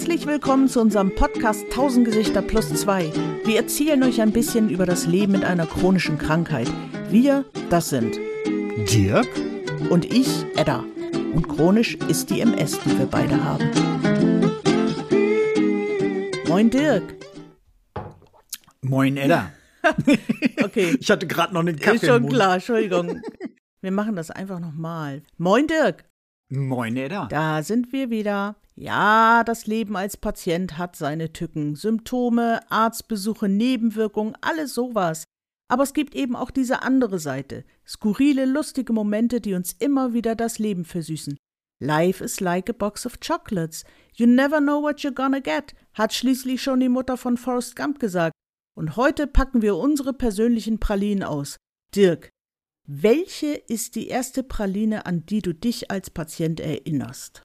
Herzlich willkommen zu unserem Podcast 1000 Gesichter plus 2. Wir erzählen euch ein bisschen über das Leben mit einer chronischen Krankheit. Wir, das sind Dirk und ich, Edda. Und chronisch ist die MS, die wir beide haben. Moin Dirk. Moin Edda. Okay, Ich hatte gerade noch einen Kaffee ist schon klar, Entschuldigung. Wir machen das einfach nochmal. Moin Dirk. Moin Edda. Da sind wir wieder. Ja, das Leben als Patient hat seine Tücken, Symptome, Arztbesuche, Nebenwirkungen, alles sowas. Aber es gibt eben auch diese andere Seite, skurrile, lustige Momente, die uns immer wieder das Leben versüßen. Life is like a box of chocolates. You never know what you're gonna get, hat schließlich schon die Mutter von Forrest Gump gesagt. Und heute packen wir unsere persönlichen Pralinen aus. Dirk, welche ist die erste Praline, an die du dich als Patient erinnerst?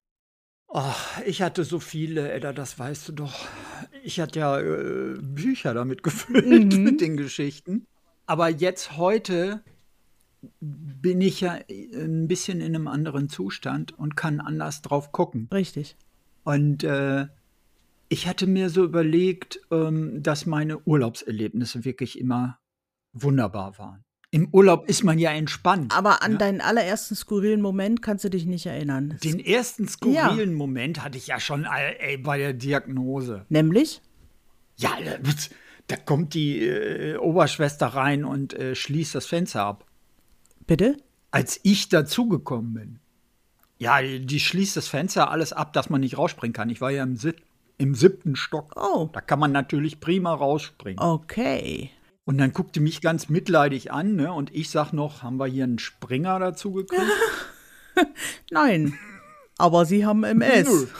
Ach, ich hatte so viele, Edda, das weißt du doch. Ich hatte ja äh, Bücher damit gefüllt Mhm. mit den Geschichten. Aber jetzt heute bin ich ja ein bisschen in einem anderen Zustand und kann anders drauf gucken. Richtig. Und äh, ich hatte mir so überlegt, ähm, dass meine Urlaubserlebnisse wirklich immer wunderbar waren. Im Urlaub ist man ja entspannt. Aber an ne? deinen allerersten skurrilen Moment kannst du dich nicht erinnern. Den ersten skurrilen Moment hatte ich ja schon äh, ey, bei der Diagnose. Nämlich? Ja, da- kommt die äh, Oberschwester rein und äh, schließt das Fenster ab. Bitte? Als ich dazugekommen bin. Ja, die, die schließt das Fenster alles ab, dass man nicht rausspringen kann. Ich war ja im, im siebten Stock. Oh. Da kann man natürlich prima rausspringen. Okay. Und dann guckte mich ganz mitleidig an, ne? Und ich sag noch, haben wir hier einen Springer dazu gekriegt? Nein. Aber sie haben MS.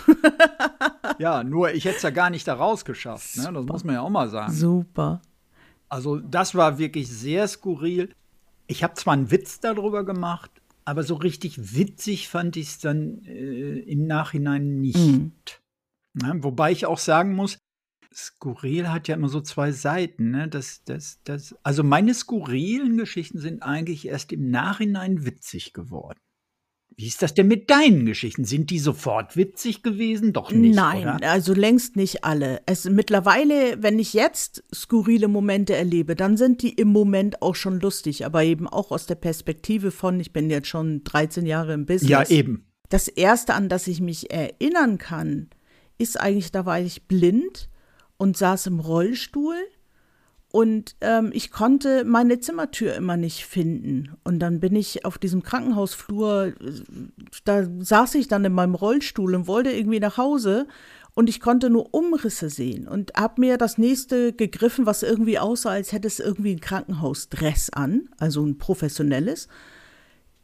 Ja, nur ich hätte es ja gar nicht da rausgeschafft, ne? Das muss man ja auch mal sagen. Super. Also, das war wirklich sehr skurril. Ich habe zwar einen Witz darüber gemacht, aber so richtig witzig fand ich es dann äh, im Nachhinein nicht. Mhm. Ne? Wobei ich auch sagen muss, skurril hat ja immer so zwei Seiten. Ne? Das, das, das, also meine skurrilen Geschichten sind eigentlich erst im Nachhinein witzig geworden. Wie ist das denn mit deinen Geschichten? Sind die sofort witzig gewesen? Doch nicht, Nein, oder? also längst nicht alle. Es mittlerweile, wenn ich jetzt skurrile Momente erlebe, dann sind die im Moment auch schon lustig, aber eben auch aus der Perspektive von, ich bin jetzt schon 13 Jahre im Business. Ja, eben. Das erste, an das ich mich erinnern kann, ist eigentlich, da war ich blind und saß im Rollstuhl und ähm, ich konnte meine Zimmertür immer nicht finden. Und dann bin ich auf diesem Krankenhausflur, äh, da saß ich dann in meinem Rollstuhl und wollte irgendwie nach Hause und ich konnte nur Umrisse sehen und habe mir das nächste gegriffen, was irgendwie aussah, als hätte es irgendwie ein Krankenhausdress an, also ein professionelles.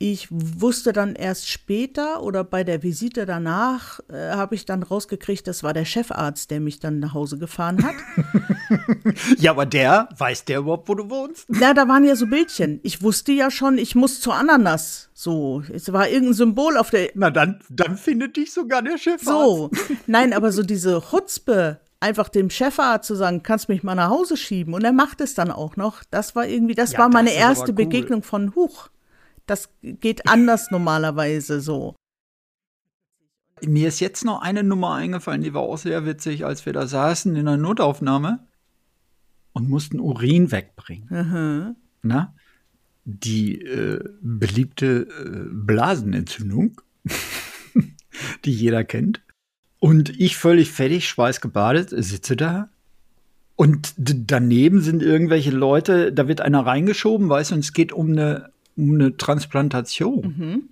Ich wusste dann erst später oder bei der Visite danach äh, habe ich dann rausgekriegt, das war der Chefarzt, der mich dann nach Hause gefahren hat. Ja, aber der, weiß der überhaupt, wo du wohnst? Na, da waren ja so Bildchen. Ich wusste ja schon, ich muss zur Ananas. So, es war irgendein Symbol auf der. Na, dann, dann findet dich sogar der Chef. So, nein, aber so diese Chutzpe, einfach dem Chefarzt zu sagen, kannst mich mal nach Hause schieben. Und er macht es dann auch noch. Das war irgendwie, das Ja, war meine das erste cool. Begegnung von Huch. Das geht anders normalerweise so. Mir ist jetzt noch eine Nummer eingefallen, die war auch sehr witzig, als wir da saßen in der Notaufnahme und mussten Urin wegbringen. Mhm. Na? Die äh, beliebte äh, Blasenentzündung, die jeder kennt. Und ich völlig fertig, schweißgebadet, sitze da. Und daneben sind irgendwelche Leute, da wird einer reingeschoben, weißt du, und es geht um eine, um eine Transplantation. Mhm.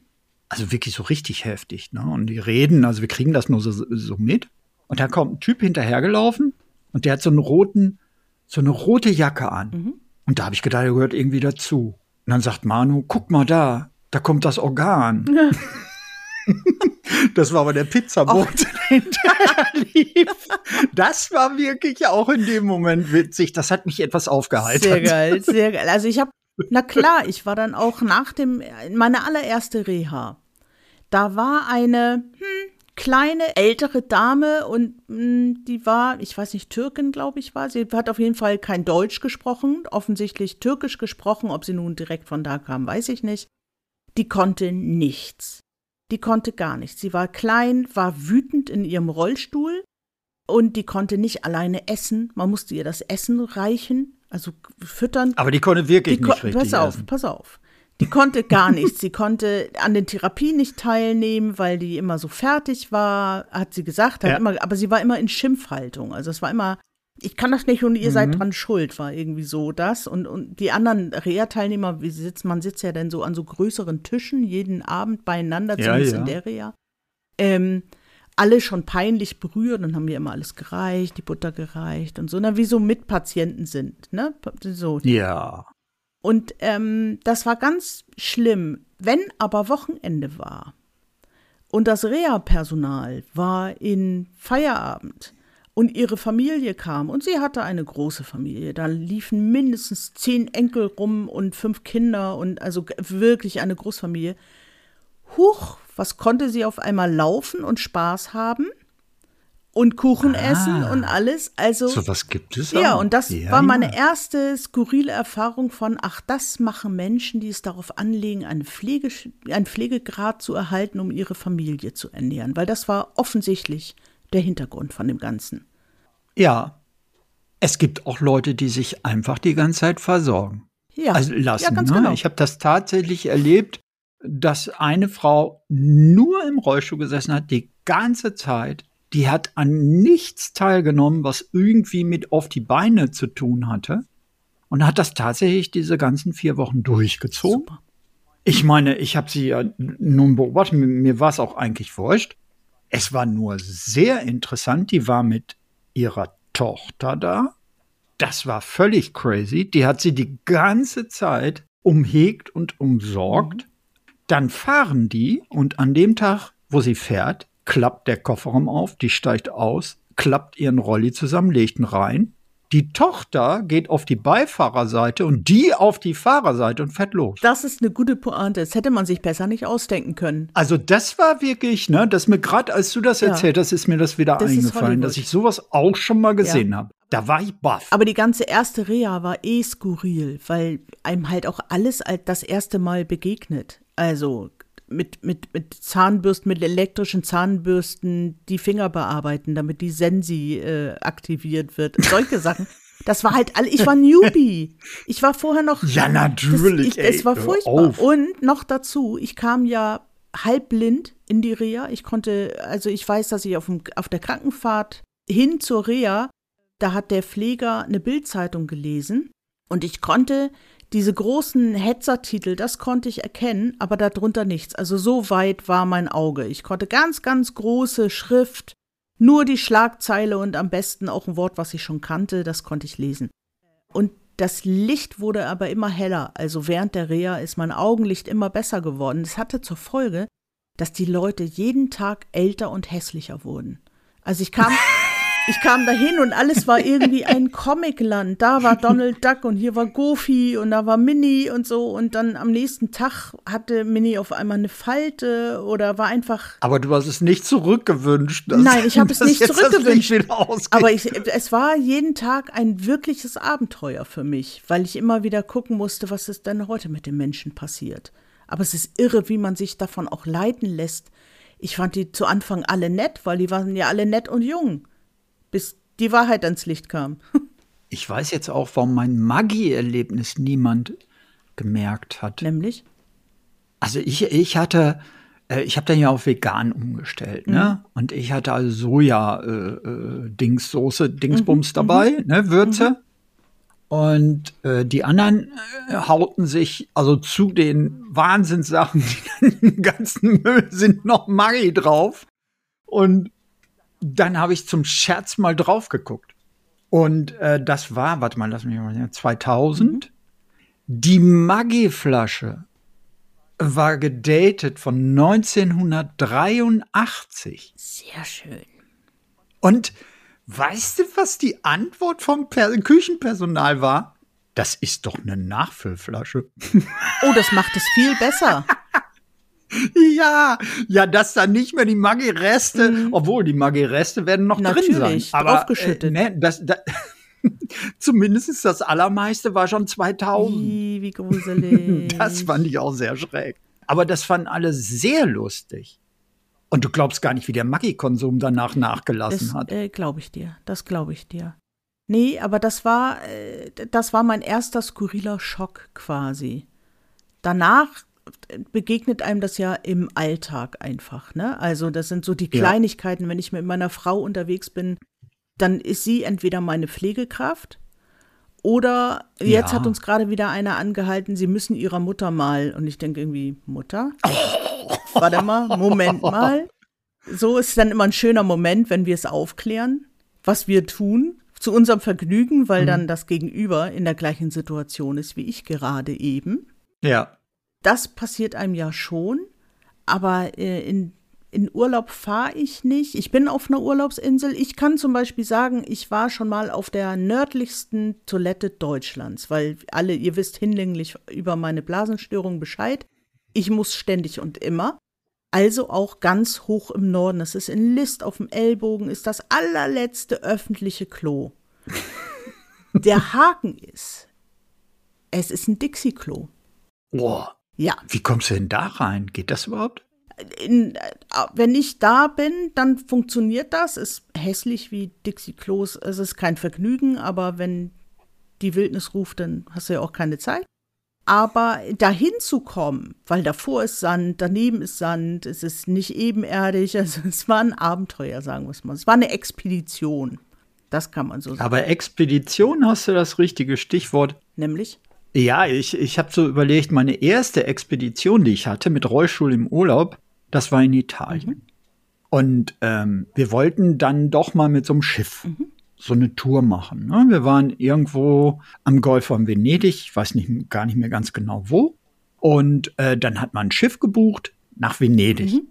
Also wirklich so richtig heftig, ne? Und die reden, also wir kriegen das nur so, so mit. Und da kommt ein Typ hinterhergelaufen und der hat so einen roten, so eine rote Jacke an. Mhm. Und da habe ich gedacht, er gehört irgendwie dazu. Und dann sagt Manu, guck mal da, da kommt das Organ. das war aber der Pizzabote, der hinterher lief. Das war wirklich auch in dem Moment witzig. Das hat mich etwas aufgeheitert. Sehr geil, sehr geil. Also ich habe, na klar, ich war dann auch nach dem, meine allererste Reha. Da war eine hm, kleine ältere Dame und hm, die war, ich weiß nicht, Türkin, glaube ich, war. Sie hat auf jeden Fall kein Deutsch gesprochen, offensichtlich Türkisch gesprochen. Ob sie nun direkt von da kam, weiß ich nicht. Die konnte nichts. Die konnte gar nichts. Sie war klein, war wütend in ihrem Rollstuhl Und die konnte nicht alleine essen. Man musste ihr das Essen reichen, also füttern. Aber die konnte wirklich Die nicht ko- richtig pass auf, essen. pass auf. Die konnte gar nichts. Sie konnte an den Therapien nicht teilnehmen, weil die immer so fertig war, hat sie gesagt. Hat Ja. immer, aber sie war immer in Schimpfhaltung. Also es war immer, ich kann das nicht und ihr Mhm. seid dran schuld, war irgendwie so das. Und, und die anderen Reha-Teilnehmer, wie sitzt, man sitzt ja dann so an so größeren Tischen jeden Abend beieinander, Ja, zumindest ja. in der Reha. Ähm, alle schon peinlich berührt und haben mir immer alles gereicht, die Butter gereicht und so, na, wie so Mitpatienten sind, ne? So, Ja. und ähm, das war ganz schlimm. Wenn aber Wochenende war und das Reha-Personal war in Feierabend und ihre Familie kam und sie hatte eine große Familie, da liefen mindestens zehn Enkel rum und fünf Kinder und also wirklich eine Großfamilie. Huch, was konnte sie auf einmal laufen und Spaß haben und Kuchen essen und alles? Also So was gibt es ja, auch. und das Ja, war meine ja. erste skurrile Erfahrung von, ach, das machen Menschen, die es darauf anlegen, eine Pflege, einen Pflegegrad zu erhalten, um ihre Familie zu ernähren. Weil das war offensichtlich der Hintergrund von dem Ganzen. Ja. Es gibt auch Leute, die sich einfach die ganze Zeit versorgen. Ja, also lassen. ja ganz ne? genau. Ich habe das tatsächlich erlebt, dass eine Frau nur im Rollstuhl gesessen hat, die ganze Zeit. Die hat an nichts teilgenommen, was irgendwie mit auf die Beine zu tun hatte. Und hat das tatsächlich diese ganzen vier Wochen durchgezogen. Super. Ich meine, ich habe sie ja nun beobachtet, mir, mir war es auch eigentlich wurscht. Es war nur sehr interessant, die war mit ihrer Tochter da. Das war völlig crazy. Die hat sie die ganze Zeit umhegt und umsorgt. Dann fahren die und an dem Tag, wo sie fährt, klappt der Kofferraum auf, die steigt aus, klappt ihren Rolli zusammen, legt ihn rein. Die Tochter geht auf die Beifahrerseite und die auf die Fahrerseite und fährt los. Das ist eine gute Pointe. Das hätte man sich besser nicht ausdenken können. Also das war wirklich, ne, dass mir gerade, als du das Ja. erzählt hast, ist mir das wieder Das eingefallen, dass ich sowas auch schon mal gesehen habe. Da war ich baff. Aber die ganze erste Reha war eh skurril, weil einem halt auch alles als das erste Mal begegnet. Also mit, mit, mit Zahnbürsten, mit elektrischen Zahnbürsten die Finger bearbeiten, damit die Sensi äh, aktiviert wird. Solche Sachen. Das war halt alle, ich war Newbie. Ich war vorher noch. Ja, natürlich, Das, ich, es ey, war hör furchtbar. Und noch dazu, ich kam ja halbblind in die Reha. Ich konnte, also ich weiß, dass ich auf, dem, auf der Krankenfahrt hin zur Reha, da hat der Pfleger eine Bildzeitung gelesen und ich konnte diese großen Hetzertitel, das konnte ich erkennen, aber darunter nichts. Also so weit war mein Auge. Ich konnte ganz, ganz große Schrift, nur die Schlagzeile und am besten auch ein Wort, was ich schon kannte, das konnte ich lesen. Und das Licht wurde aber immer heller. Also während der Reha ist mein Augenlicht immer besser geworden. Das hatte zur Folge, dass die Leute jeden Tag älter und hässlicher wurden. Also ich kam, ich kam dahin und alles war irgendwie ein Comicland. Da war Donald Duck und hier war Goofy und da war Minnie und so. Und dann am nächsten Tag hatte Minnie auf einmal eine Falte oder war einfach Aber du hast es nicht zurückgewünscht. Nein, ich habe es nicht zurückgewünscht. Ausgeht. Aber ich, es war jeden Tag ein wirkliches Abenteuer für mich, weil ich immer wieder gucken musste, was ist denn heute mit den Menschen passiert. Aber es ist irre, wie man sich davon auch leiten lässt. Ich fand die zu Anfang alle nett, weil die waren ja alle nett und jung, bis die Wahrheit ans Licht kam. ich weiß jetzt auch, warum mein Maggi-Erlebnis niemand gemerkt hat. Nämlich, Also ich, ich hatte, äh, ich habe dann ja auf vegan umgestellt, ne? Und ich hatte also Soja äh, äh, Dingssoße, Dingsbums dabei, ne, Würze. Und äh, die anderen äh, hauten sich also zu den Wahnsinnssachen, die dann im ganzen Müll sind, noch Maggi drauf. Und dann habe ich zum Scherz mal drauf geguckt. Und äh, das war, warte mal, lass mich mal sehen, 2000. Die Maggi-Flasche war gedatet von 1983. sehr schön. Und weißt du, was die Antwort vom per Küchenpersonal war? Das ist doch eine Nachfüllflasche. Oh, das macht es viel besser. ja, ja, dass da nicht mehr die Maggi-Reste, obwohl die Maggi-Reste werden noch drin sein. Mhm. Natürlich, Aber draufgeschüttet. Äh, ne, das, da, zumindest das allermeiste war schon 2000. Ih, wie gruselig. Das fand ich auch sehr schräg. Aber das fanden alle sehr lustig. Und du glaubst gar nicht, wie der Maggi-Konsum danach nachgelassen das, hat. Äh, glaube ich dir. Das glaube ich dir. Nee, aber das war, äh, das war mein erster skurriler Schock quasi. Danach begegnet einem das ja im Alltag einfach, ne? Also das sind so die Kleinigkeiten, ja. wenn ich mit meiner Frau unterwegs bin, dann ist sie entweder meine Pflegekraft oder jetzt ja. hat uns gerade wieder einer angehalten, sie müssen ihrer Mutter mal. Und ich denke irgendwie, Mutter? Warte mal, Moment mal. So ist dann immer ein schöner Moment, wenn wir es aufklären, was wir tun, zu unserem Vergnügen, weil mhm. dann das Gegenüber in der gleichen Situation ist wie ich gerade eben. Ja. Das passiert einem ja schon, aber äh, in in Urlaub fahre ich nicht. Ich bin auf einer Urlaubsinsel. Ich kann zum Beispiel sagen, ich war schon mal auf der nördlichsten Toilette Deutschlands, weil alle, ihr wisst hinlänglich über meine Blasenstörung Bescheid. Ich muss ständig und immer. Also auch ganz hoch im Norden. Das ist in List auf dem Ellbogen, ist das allerletzte öffentliche Klo. Der Haken ist, es ist ein Dixie-Klo. Boah. Ja. Wie kommst du denn da rein? Geht das überhaupt? in, äh, wenn ich da bin, dann funktioniert das. Ist hässlich wie Dixie Klos. Es ist kein Vergnügen, aber wenn die Wildnis ruft, dann hast du ja auch keine Zeit. Aber dahin zu kommen, weil davor ist Sand, daneben ist Sand, es ist nicht ebenerdig, also es war ein Abenteuer, sagen wir es mal. Es war eine Expedition. Das kann man so sagen. Aber Expedition hast du das richtige Stichwort. Nämlich? Ja, ich, ich habe so überlegt, meine erste Expedition, die ich hatte mit Rollstuhl im Urlaub, das war in Italien. Mhm. Und ähm, wir wollten dann doch mal mit so einem Schiff mhm. so eine Tour machen. Ne? Wir waren irgendwo am Golf von Venedig, ich weiß nicht, gar nicht mehr ganz genau wo. Und äh, dann hat man ein Schiff gebucht nach Venedig. Mhm.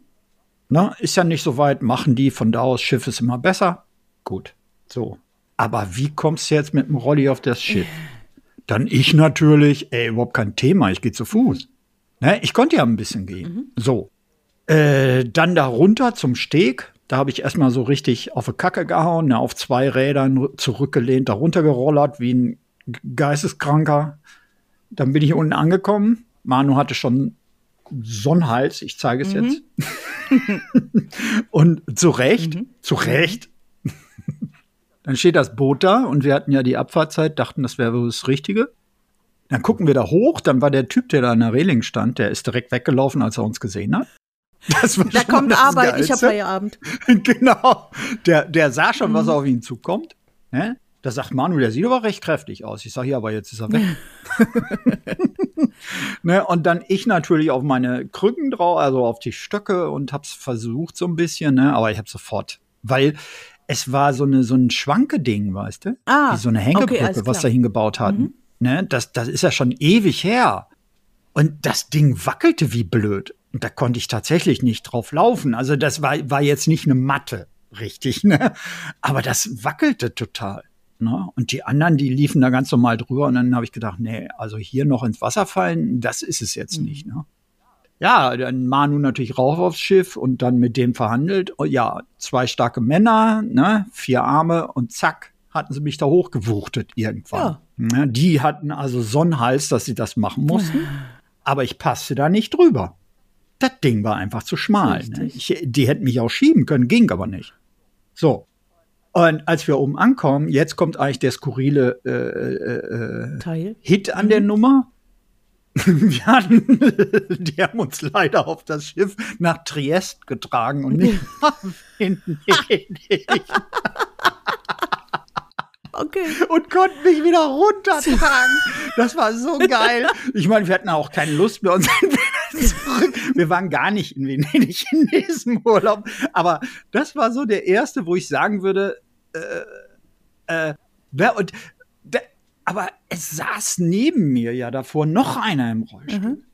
Na, ist ja nicht so weit, machen die von da aus, Schiff ist immer besser. Gut, so. Aber wie kommst du jetzt mit dem Rolli auf das Schiff? Dann ich natürlich, ey, überhaupt kein Thema, ich gehe zu Fuß. Ne, ich konnte ja ein bisschen gehen. Mhm. So. Äh, dann da runter zum Steg. Da habe ich erstmal so richtig auf die Kacke gehauen, ne, auf zwei Rädern zurückgelehnt, da runtergerollert wie ein Geisteskranker. Dann bin ich unten angekommen. Manu hatte schon Sonnenhals, ich zeige es mhm. jetzt. und zu Recht, mhm. zu Recht. Dann steht das Boot da und wir hatten ja die Abfahrtzeit, dachten, das wäre das Richtige. Dann gucken wir da hoch, dann war der Typ, der da an der Reling stand, der ist direkt weggelaufen, als er uns gesehen hat. Das war da kommt Arbeit, Geilste. ich habe Feierabend. genau. Der, der sah schon, mhm. was auf ihn zukommt. Ne? Da sagt Manu, der sieht aber recht kräftig aus. Ich sage, ja, aber jetzt ist er weg. ne? Und dann ich natürlich auf meine Krücken drauf, also auf die Stöcke und hab's versucht so ein bisschen, ne? aber ich habe sofort, weil es war so eine so ein schwanke Ding, weißt du? Ah, Wie so eine Hängebrücke, okay, was da hingebaut hatten. Mhm. Ne? Das, das ist ja schon ewig her. Und das Ding wackelte wie blöd. Und da konnte ich tatsächlich nicht drauf laufen. Also das war, war jetzt nicht eine Matte, richtig, ne? Aber das wackelte total. Ne? Und die anderen, die liefen da ganz normal drüber. Und dann habe ich gedacht, nee, also hier noch ins Wasser fallen, das ist es jetzt mhm. nicht. Ne? Ja, dann Manu natürlich rauf aufs Schiff und dann mit dem verhandelt. Oh, ja, zwei starke Männer, ne? vier Arme und zack, hatten sie mich da hochgewuchtet irgendwann. Ja. Ja, die hatten also Sonnenhals, dass sie das machen mussten. Aber ich passte da nicht drüber das Ding war einfach zu schmal. Ne? Ich, die hätten mich auch schieben können, ging aber nicht. So. Und als wir oben ankommen, jetzt kommt eigentlich der skurrile äh, äh, äh Hit an der mhm. Nummer. wir hatten, die haben uns leider auf das Schiff nach Triest getragen und nicht nach Venedig. Okay. Und konnten mich wieder runtertragen. Das war so geil. Ich meine, wir hatten auch keine Lust mehr, uns zurück. Wir waren gar nicht in Venedig in diesem Urlaub. Aber das war so der erste, wo ich sagen würde, äh, äh, und, aber es saß neben mir ja davor noch einer im Rollstuhl. Mhm.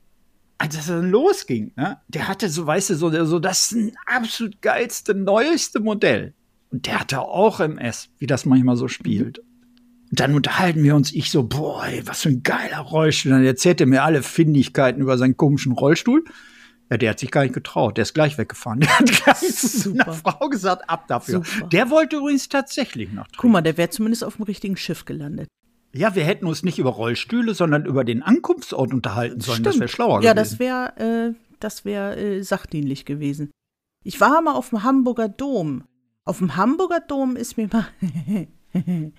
Als es dann losging, ne? der hatte so, weißt du, so, so das absolut geilste, neueste Modell. Und der hatte auch MS, wie das manchmal so spielt. Und dann unterhalten wir uns, ich so, boah, ey, was für ein geiler Rollstuhl. Dann erzählt er mir alle Findigkeiten über seinen komischen Rollstuhl. Ja, der hat sich gar nicht getraut. Der ist gleich weggefahren. Der hat gleich zu einer Frau gesagt, ab dafür. Super. Der wollte übrigens tatsächlich noch. Guck mal, der wäre zumindest auf dem richtigen Schiff gelandet. Ja, wir hätten uns nicht über Rollstühle, sondern über den Ankunftsort unterhalten sollen. Stimmt. Das wäre schlauer ja, gewesen. Ja, das wäre äh, das wär, äh, sachdienlich gewesen. Ich war mal auf dem Hamburger Dom. Auf dem Hamburger Dom ist mir mal.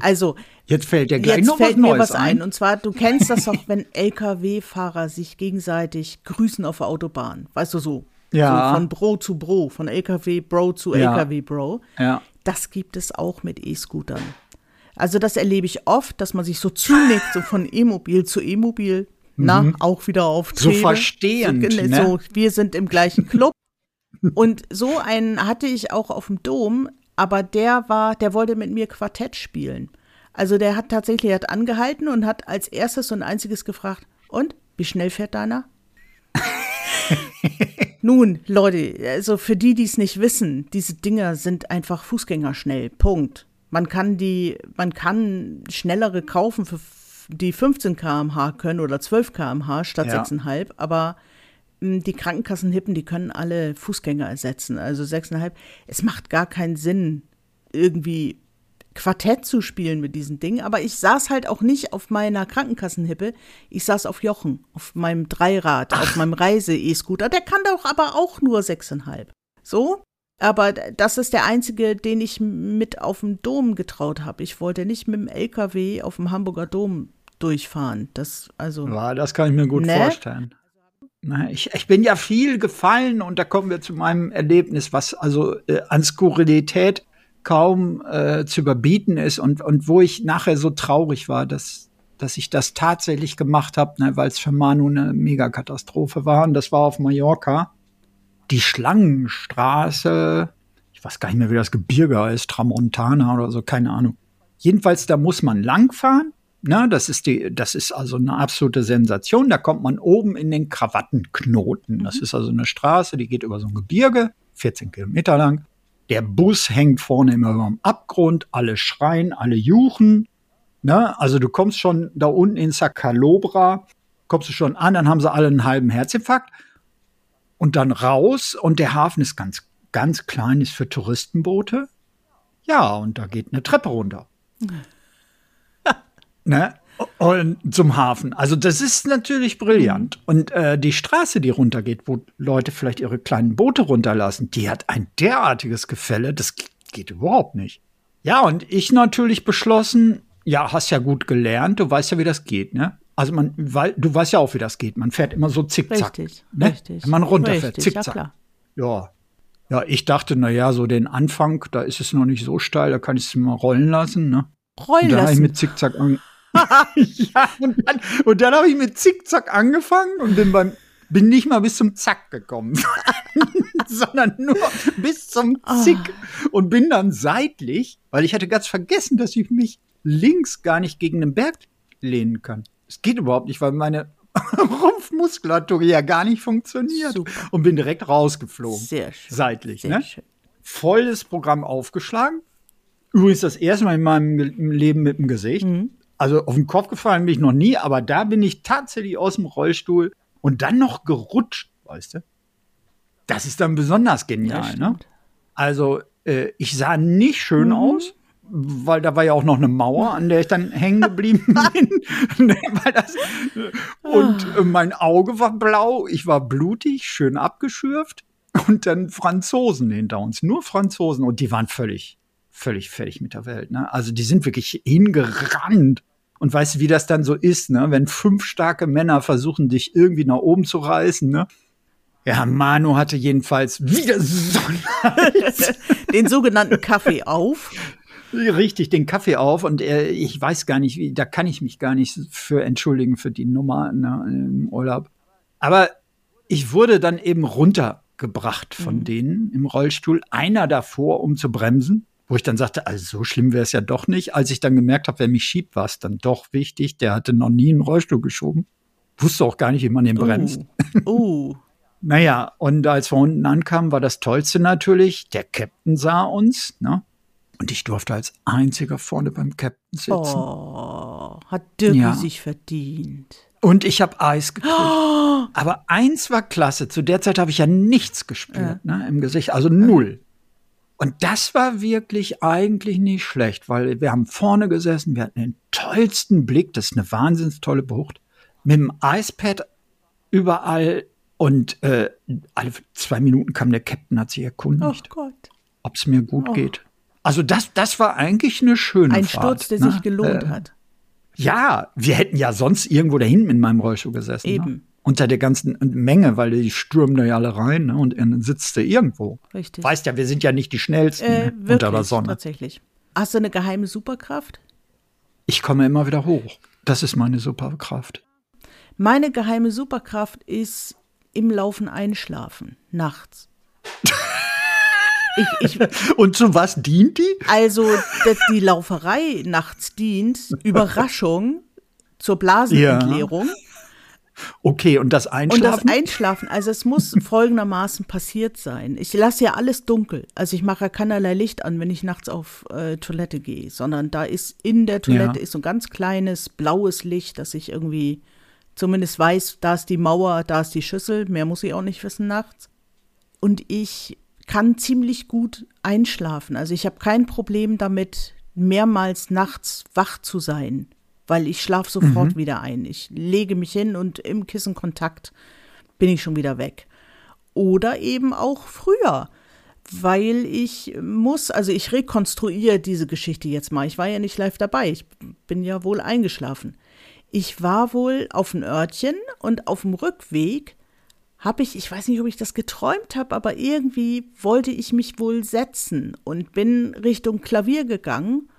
also. Jetzt fällt dir gleich jetzt noch fällt was mir Neues was ein. ein. Und zwar, du kennst das doch, wenn LKW-Fahrer sich gegenseitig grüßen auf der Autobahn. Weißt du so? Ja. So von Bro zu Bro, von LKW-Bro zu Ja. LKW-Bro. Ja. Das gibt es auch mit E-Scootern. Also das erlebe ich oft, dass man sich so zunickt, so von E-Mobil zu E-Mobil. Na, auch wieder auf Mhm. So verstehend, So, ne? so, wir sind im gleichen Club. Und so einen hatte ich auch auf dem Dom, aber der war, der wollte mit mir Quartett spielen. Also der hat tatsächlich hat angehalten und hat als erstes und einziges gefragt, und, wie schnell fährt deiner? Nun, Leute, also für die, die es nicht wissen, diese Dinger sind einfach Fußgängerschnell. Punkt. Man kann die, man kann schnellere kaufen für die 15 km/h können oder 12 km/h statt Ja. 6,5, aber mh, die Krankenkassenhippen, die können alle Fußgänger ersetzen. Also 6,5. Es macht gar keinen Sinn, irgendwie Quartett zu spielen mit diesen Dingen, aber ich saß halt auch nicht auf meiner Krankenkassenhippe. Ich saß auf Jochen, auf meinem Dreirad, auf meinem Reise-E-Scooter. Der kann doch aber auch nur sechseinhalb. So? Aber das ist der einzige, den ich mit auf dem Dom getraut habe. Ich wollte nicht mit dem LKW auf dem Hamburger Dom durchfahren. Das, also. Ja, das kann ich mir gut Ne? vorstellen. Ich, ich bin ja viel gefallen und da kommen wir zu meinem Erlebnis, was also äh, an Skurrilität kaum äh, zu überbieten ist und, und wo ich nachher so traurig war, dass, dass ich das tatsächlich gemacht habe, ne, weil es für Manu eine Megakatastrophe war. Und das war auf Mallorca. Die Schlangenstraße, ich weiß gar nicht mehr, wie das Gebirge heißt, Tramontana oder so, keine Ahnung. Jedenfalls, da muss man langfahren. Ne, das ist die, das ist also eine absolute Sensation. Da kommt man oben in den Krawattenknoten. Das ist also eine Straße, die geht über so ein Gebirge, 14 Kilometer lang. Der Bus hängt vorne immer über dem Abgrund, alle schreien, alle juchen. Ne? Also du kommst schon da unten in Sacalobra, kommst du schon an, dann haben sie alle einen halben Herzinfarkt und dann raus und der Hafen ist ganz, ganz klein, ist für Touristenboote. Ja, und da geht eine Treppe runter. ne? Und zum Hafen. Also das ist natürlich brillant. Und äh, die Straße, die runtergeht, wo Leute vielleicht ihre kleinen Boote runterlassen, die hat ein derartiges Gefälle, das geht überhaupt nicht. Ja, und ich natürlich beschlossen, ja, hast ja gut gelernt, du weißt ja, wie das geht, ne? Also man, weil du weißt ja auch, wie das geht. Man fährt immer so zickzack. Richtig, ne? richtig. Wenn man runterfährt, Richtig, ja zickzack. klar. Ja. Ja, ich dachte, na ja, so den Anfang, da ist es noch nicht so steil, da kann ich es mal rollen lassen, ne? Rollen Und da habe ich lassen. mit Zickzack an ja, und dann, und dann habe ich mit Zickzack angefangen und bin beim bin nicht mal bis zum Zack gekommen, sondern nur bis zum Zick und bin dann seitlich, weil ich hatte ganz vergessen, dass ich mich links gar nicht gegen den Berg lehnen kann. Es geht überhaupt nicht, weil meine Rumpfmuskulatur ja gar nicht funktioniert Super. und bin direkt rausgeflogen. Sehr schön. Seitlich, Sehr ne? schön. volles Programm aufgeschlagen. Übrigens das erste Mal in meinem Leben mit dem Gesicht. Mhm. Also auf den Kopf gefallen bin ich noch nie, aber da bin ich tatsächlich aus dem Rollstuhl und dann noch gerutscht, weißt du? Das ist dann besonders Ja, genial, ne? stimmt. Also äh, ich sah nicht schön Mhm. aus, weil da war ja auch noch eine Mauer, an der ich dann hängen geblieben bin. Ne, und äh, mein Auge war blau, ich war blutig, schön abgeschürft. Und dann Franzosen hinter uns, nur Franzosen. Und die waren völlig, völlig fertig mit der Welt. Ne? Also die sind wirklich hingerannt. Und weißt du, wie das dann so ist, ne? wenn fünf starke Männer versuchen, dich irgendwie nach oben zu reißen. Ne? Ja, Manu hatte jedenfalls wieder so Den sogenannten Kaffee auf. Richtig den Kaffee auf und er, ich weiß gar nicht, wie, da kann ich mich gar nicht für entschuldigen für die Nummer ne, im Urlaub. Aber ich wurde dann eben runtergebracht von denen im Rollstuhl, einer davor, um zu bremsen, wo ich dann sagte, also so schlimm wäre es ja doch nicht. Als ich dann gemerkt habe, wer mich schiebt, war es dann doch wichtig. Der hatte noch nie einen Rollstuhl geschoben. Wusste auch gar nicht, wie man den bremst. Uh. uh. Naja, und als wir unten ankamen, war das Tollste natürlich, der Captain sah uns, ne? Und ich durfte als einziger vorne beim Captain sitzen. Oh, hat Dirk Ja. sich verdient. Und ich habe Eis gekriegt. Aber eins war klasse. Zu der Zeit habe ich ja nichts gespürt ne, im Gesicht, also null. Und das war wirklich eigentlich nicht schlecht, weil wir haben vorne gesessen, wir hatten den tollsten Blick, das ist eine wahnsinns tolle Bucht, mit dem Eispad überall Und äh, alle zwei Minuten kam der Captain, hat sich erkundigt, oh ob es mir gut oh. geht. Also das, das war eigentlich eine schöne Ein Fahrt, Sturz, der ne? sich gelohnt äh, hat. Ja, wir hätten ja sonst irgendwo da hinten in meinem Rollstuhl gesessen. Ne? Eben. Ne? Unter der ganzen Menge, weil die stürmen da ja alle rein ne? und dann sitzt du irgendwo. Richtig. Weißt ja, wir sind ja nicht die schnellsten Äh, ne? wirklich, unter der Sonne. tatsächlich. Hast du eine geheime Superkraft? Ich komme immer wieder hoch. Das ist meine Superkraft. Meine geheime Superkraft ist im Laufen einschlafen, nachts. Ich, ich, Und zu was dient die? also, dass die Lauferei nachts dient, Überraschung zur Blasenentleerung. Okay, und das Und Einschlafen? das Einschlafen, also es muss folgendermaßen passiert sein. Ich lasse ja alles dunkel. Also ich mache ja keinerlei Licht an, wenn ich nachts auf äh, Toilette gehe, sondern da ist in der Toilette Ja. ist so ein ganz kleines blaues Licht, dass ich irgendwie zumindest weiß, da ist die Mauer, da ist die Schüssel. Mehr muss ich auch nicht wissen nachts. Und ich kann ziemlich gut einschlafen. Also ich habe kein Problem damit, mehrmals nachts wach zu sein, weil ich schlafe sofort wieder ein. Ich lege mich hin und im Kissenkontakt bin ich schon wieder weg. Oder eben auch früher, weil ich muss, also ich rekonstruiere diese Geschichte jetzt mal. Ich war ja nicht live dabei, ich bin ja wohl eingeschlafen. Ich war wohl auf dem Örtchen und auf dem Rückweg habe ich, ich weiß nicht, ob ich das geträumt habe, aber irgendwie wollte ich mich wohl setzen und bin Richtung Klavier gegangen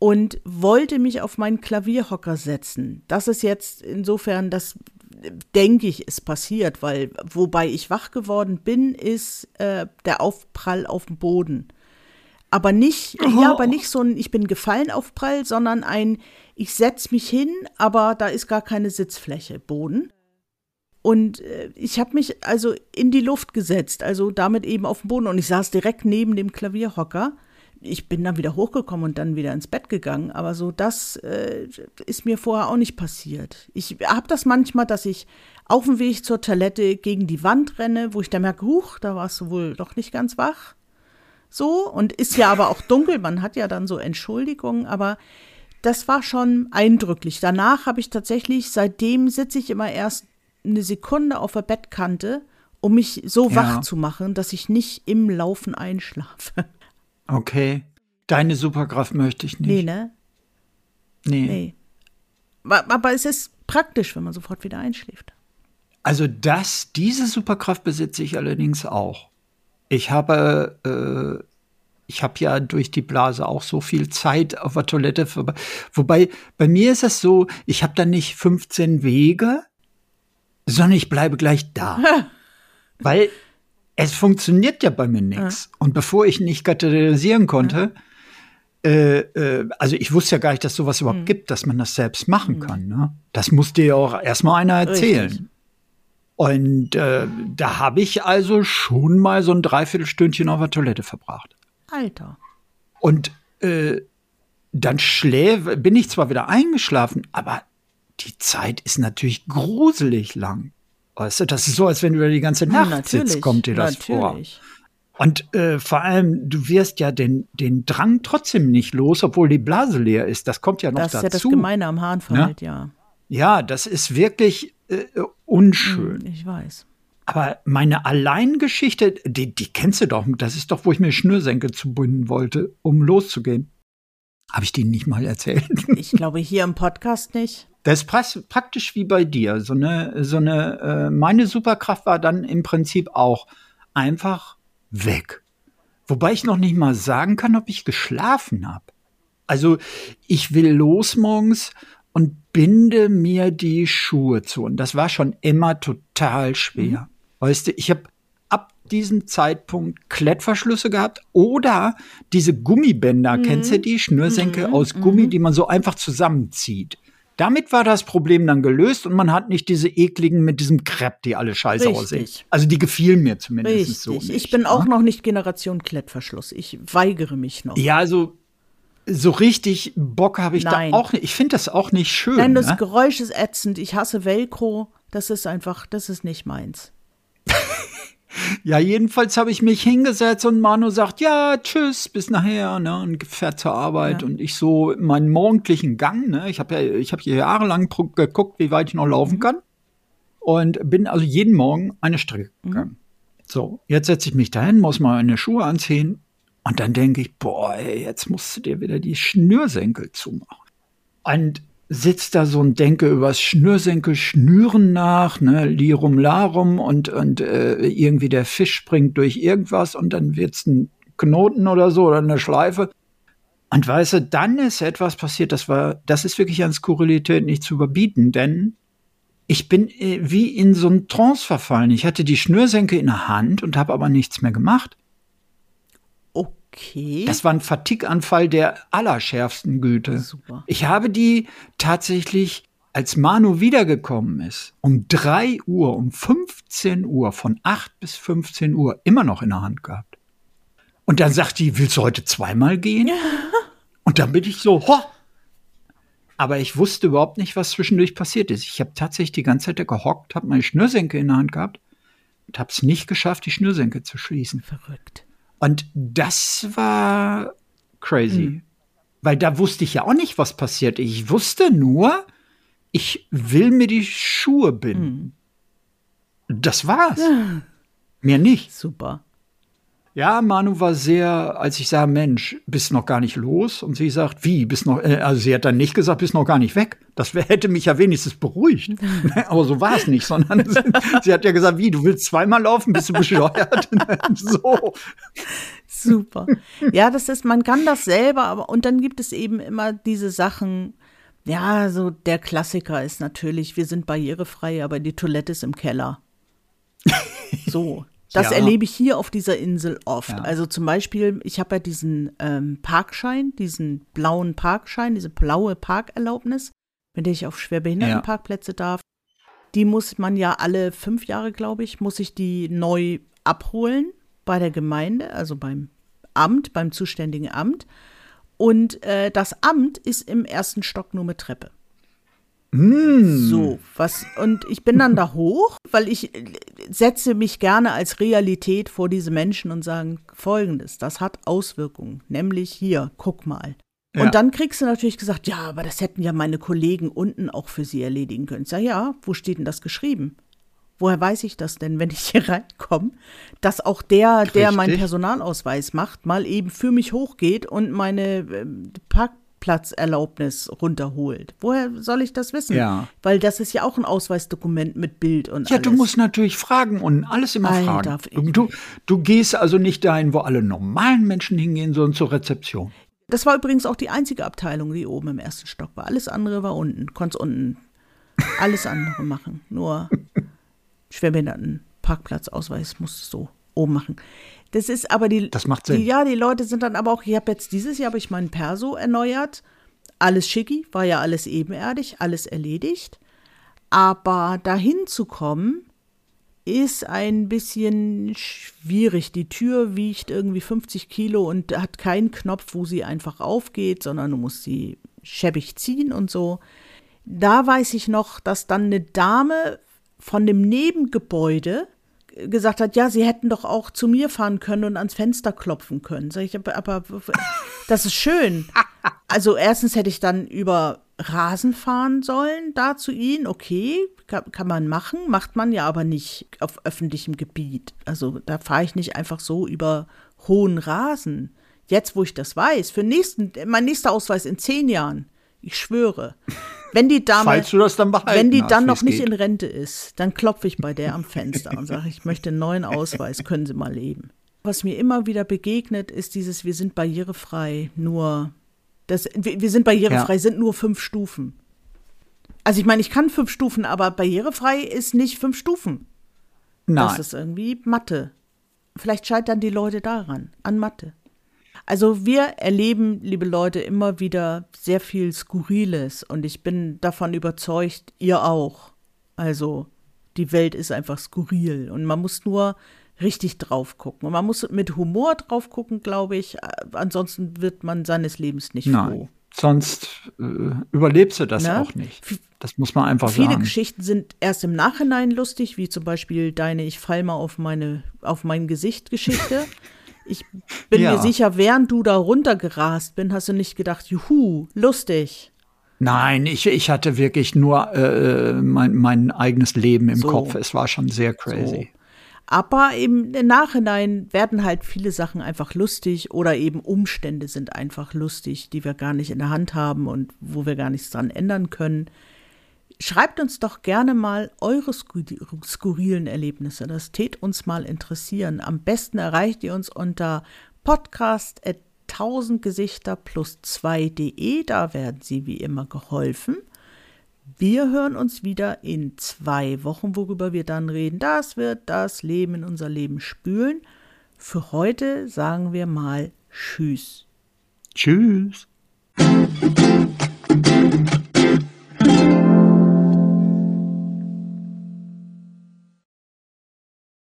und wollte mich auf meinen Klavierhocker setzen. Das ist jetzt insofern, das äh, denke ich, ist passiert, weil wobei ich wach geworden bin, ist äh, der Aufprall auf dem Boden. Aber nicht, ja, aber nicht so ein, ich bin gefallen Aufprall, sondern ein, ich setz mich hin, aber da ist gar keine Sitzfläche, Boden. Und äh, ich habe mich also in die Luft gesetzt, also damit eben auf dem Boden. Und ich saß direkt neben dem Klavierhocker. Ich bin dann wieder hochgekommen und dann wieder ins Bett gegangen. Aber so, das äh, ist mir vorher auch nicht passiert. Ich habe das manchmal, dass ich auf dem Weg zur Toilette gegen die Wand renne, wo ich dann merke, huch, da warst du wohl doch nicht ganz wach. So, und ist ja aber auch dunkel, man hat ja dann so Entschuldigungen, aber das war schon eindrücklich. Danach habe ich tatsächlich, seitdem sitze ich immer erst eine Sekunde auf der Bettkante, um mich so Ja. wach zu machen, dass ich nicht im Laufen einschlafe. Okay. Deine Superkraft möchte ich Nee, nicht. ne? Nee. Nee. Aber, aber es ist praktisch, wenn man sofort wieder einschläft. Also das, diese Superkraft besitze ich allerdings auch. Ich habe, äh, ich habe ja durch die Blase auch so viel Zeit auf der Toilette. Wobei bei mir ist es so, ich habe dann nicht 15 Wege, sondern ich bleibe gleich da, weil es funktioniert ja bei mir nichts. Und bevor ich nicht katheterisieren konnte, äh, äh, also ich wusste ja gar nicht, dass sowas überhaupt gibt, dass man das selbst machen kann. Ne? Das musste ja auch erstmal einer erzählen. Richtig. Und äh, da habe ich also schon mal so ein Dreiviertelstündchen auf der Toilette verbracht. Alter. Und äh, dann schläf, bin ich zwar wieder eingeschlafen, aber die Zeit ist natürlich gruselig lang. Weißt du, das ist so, als wenn du da die ganze Nacht sitzt, kommt dir das vor. natürlich. Und äh, vor allem, du wirst ja den, den Drang trotzdem nicht los, obwohl die Blase leer ist. Das kommt ja noch Das ist ja das dazu. Gemeine am Harnverhalt, ja. ja, das ist wirklich äh, unschön. Hm, Ich weiß. Aber meine Alleingeschichte, die, die kennst du doch. Das ist doch, wo ich mir Schnürsenkel zubinden wollte, um loszugehen. Habe ich die nicht mal erzählt? Ich glaube, hier im Podcast nicht. Das ist praktisch wie bei dir. So eine, so eine, äh, meine Superkraft war dann im Prinzip auch einfach weg. Wobei ich noch nicht mal sagen kann, ob ich geschlafen habe. Also ich will los morgens und binde mir die Schuhe zu. Und das war schon immer total schwer. Weißt du, ich habe ab diesem Zeitpunkt Klettverschlüsse gehabt oder diese Gummibänder, kennst du die? Schnürsenkel aus Gummi, die man so einfach zusammenzieht. Damit war das Problem dann gelöst und man hat nicht diese ekligen mit diesem Crepe, die alle scheiße Richtig. aussehen. Also die gefielen mir zumindest Richtig. so. Nicht, ich bin auch ne? noch nicht Generation Klettverschluss. Ich weigere mich noch. Ja, also so richtig Bock habe ich Nein. da auch nicht. Ich finde das auch nicht schön. Nein, das ne? Geräusch ist ätzend. Ich hasse Velcro. Das ist einfach, das ist nicht meins. Ja, jedenfalls habe ich mich hingesetzt und Manu sagt, ja, tschüss, bis nachher, ne, und fährt zur Arbeit Ja. und ich so meinen morgendlichen Gang, ne, ich habe ja, ich habe jahrelang geguckt, wie weit ich noch Mhm. laufen kann und bin also jeden Morgen eine Strecke Mhm. gegangen. So, jetzt setze ich mich dahin, muss mal meine Schuhe anziehen und dann denke ich, boah, ey, jetzt musst du dir wieder die Schnürsenkel zumachen. Und sitzt da so und denke übers Schnürsenkel schnüren nach, ne, Lirum Larum und, und äh, irgendwie der Fisch springt durch irgendwas und dann wird's ein Knoten oder so oder eine Schleife. Und weißt du, dann ist etwas passiert, das war, das ist wirklich an Skurrilität nicht zu überbieten, denn ich bin äh, wie in so einen Trance verfallen. Ich hatte die Schnürsenkel in der Hand und habe aber nichts mehr gemacht. Okay. Das war ein Fatigue-Anfall der allerschärfsten Güte. Super. Ich habe die tatsächlich, als Manu wiedergekommen ist, um 3 Uhr, um 15 Uhr, von 8 bis 15 Uhr, immer noch in der Hand gehabt. Und dann sagt die, willst du heute zweimal gehen? Und dann bin ich so, ho! Aber ich wusste überhaupt nicht, was zwischendurch passiert ist. Ich habe tatsächlich die ganze Zeit da gehockt, habe meine Schnürsenkel in der Hand gehabt und habe es nicht geschafft, die Schnürsenkel zu schließen. Verrückt. Und das war crazy. Mhm. Weil da wusste ich ja auch nicht, was passiert. Ich wusste nur, ich will mir die Schuhe binden. Das war's. Mehr nicht. Super. Ja, Manu war sehr, als ich sah, Mensch, bist noch gar nicht los? Und sie sagt, wie, bist noch, äh, also sie hat dann nicht gesagt, bist noch gar nicht weg. Das hätte mich ja wenigstens beruhigt. Aber so war es nicht, sondern sie, sie hat ja gesagt, wie, du willst zweimal laufen, bist du bescheuert? so. Super. Ja, das ist, man kann das selber, aber und dann gibt es eben immer diese Sachen. Ja, so der Klassiker ist natürlich, wir sind barrierefrei, aber die Toilette ist im Keller. So. Das Ja. erlebe ich hier auf dieser Insel oft. Ja. Also zum Beispiel, ich habe ja diesen ähm, Parkschein, diesen blauen Parkschein, diese blaue Parkerlaubnis, mit der ich auf Schwerbehindertenparkplätze darf. Die muss man ja alle fünf Jahre, glaube ich, muss ich die neu abholen bei der Gemeinde, also beim Amt, beim zuständigen Amt. Und äh, das Amt ist im ersten Stock nur mit Treppe. So, was, und ich bin dann da hoch, weil ich äh, setze mich gerne als Realität vor diese Menschen und sagen folgendes, das hat Auswirkungen, nämlich hier, guck mal. Ja. Und dann kriegst du natürlich gesagt, ja, aber das hätten ja meine Kollegen unten auch für sie erledigen können. Ich sag, ja, wo steht denn das geschrieben? Woher weiß ich das denn, wenn ich hier reinkomme, dass auch der, der meinen. Personalausweis macht, mal eben für mich hochgeht und meine ähm, Parkplatzerlaubnis runterholt? Woher soll ich das wissen? Ja. Weil das ist ja auch ein Ausweisdokument mit Bild und Ja, alles. du musst natürlich fragen und alles immer Alter, fragen. Du, du gehst also nicht dahin, wo alle normalen Menschen hingehen, sondern zur Rezeption. Das war übrigens auch die einzige Abteilung, die oben im ersten Stock war. Alles andere war unten. Konntest unten alles andere machen. Nur Schwerbehinderten Parkplatzausweis musstest du oben machen. Das ist aber die. Das macht Sinn. Die, ja, die Leute sind dann aber auch. Ich habe jetzt dieses Jahr habe ich meinen Perso erneuert. Alles schicki, war ja alles ebenerdig, alles erledigt. Aber dahin zu kommen, ist ein bisschen schwierig. Die Tür wiegt irgendwie 50 Kilo und hat keinen Knopf, wo sie einfach aufgeht, sondern du musst sie schäbig ziehen und so. Da weiß ich noch, dass dann eine Dame von dem Nebengebäude gesagt hat, ja, sie hätten doch auch zu mir fahren können und ans Fenster klopfen können. Sag ich, aber, aber das ist schön. Also erstens hätte ich dann über Rasen fahren sollen, da zu ihnen, okay, kann, kann man machen, macht man ja aber nicht auf öffentlichem Gebiet. Also da fahre ich nicht einfach so über hohen Rasen. Jetzt, wo ich das weiß, für nächsten, mein nächster Ausweis in zehn Jahren, ich schwöre, wenn die Dame, Falls du das dann behalten wenn die hast, dann noch nicht geht. in Rente ist, dann klopfe ich bei der am Fenster und sage, ich möchte einen neuen Ausweis, können Sie mal leben. Was mir immer wieder begegnet, ist dieses, wir sind barrierefrei, nur, das, wir, wir sind barrierefrei, Ja. sind nur fünf Stufen. Also ich meine, ich kann fünf Stufen, aber barrierefrei ist nicht fünf Stufen. Das Nein. ist irgendwie Mathe. Vielleicht scheitern die Leute daran, an Mathe. Also wir erleben, liebe Leute, immer wieder sehr viel Skurriles und ich bin davon überzeugt, ihr auch. Also die Welt ist einfach skurril und man muss nur richtig drauf gucken. Und man muss mit Humor drauf gucken, glaube ich. Äh, Ansonsten wird man seines Lebens nicht Nein. froh. Sonst äh, überlebst du das Ne? auch nicht. Das muss man einfach Viele sagen. Geschichten sind erst im Nachhinein lustig, wie zum Beispiel deine Ich fall mal auf meine auf mein Gesicht Geschichte. Ich bin Ja. mir sicher, während du da runtergerast bin, hast du nicht gedacht, juhu, lustig. Nein, ich, ich hatte wirklich nur äh, mein, mein eigenes Leben im So. Kopf. Es war schon sehr crazy. Aber im Nachhinein werden halt viele Sachen einfach lustig oder eben Umstände sind einfach lustig, die wir gar nicht in der Hand haben und wo wir gar nichts dran ändern können. Schreibt uns doch gerne mal eure sku- skurrilen Erlebnisse. Das tät uns mal interessieren. Am besten erreicht ihr uns unter podcast 1000 Gesichter plus 2.de. Da werden sie wie immer geholfen. Wir hören uns wieder in zwei Wochen, worüber wir dann reden. Das wird das Leben in unser Leben spülen. Für heute sagen wir mal Tschüss. Tschüss.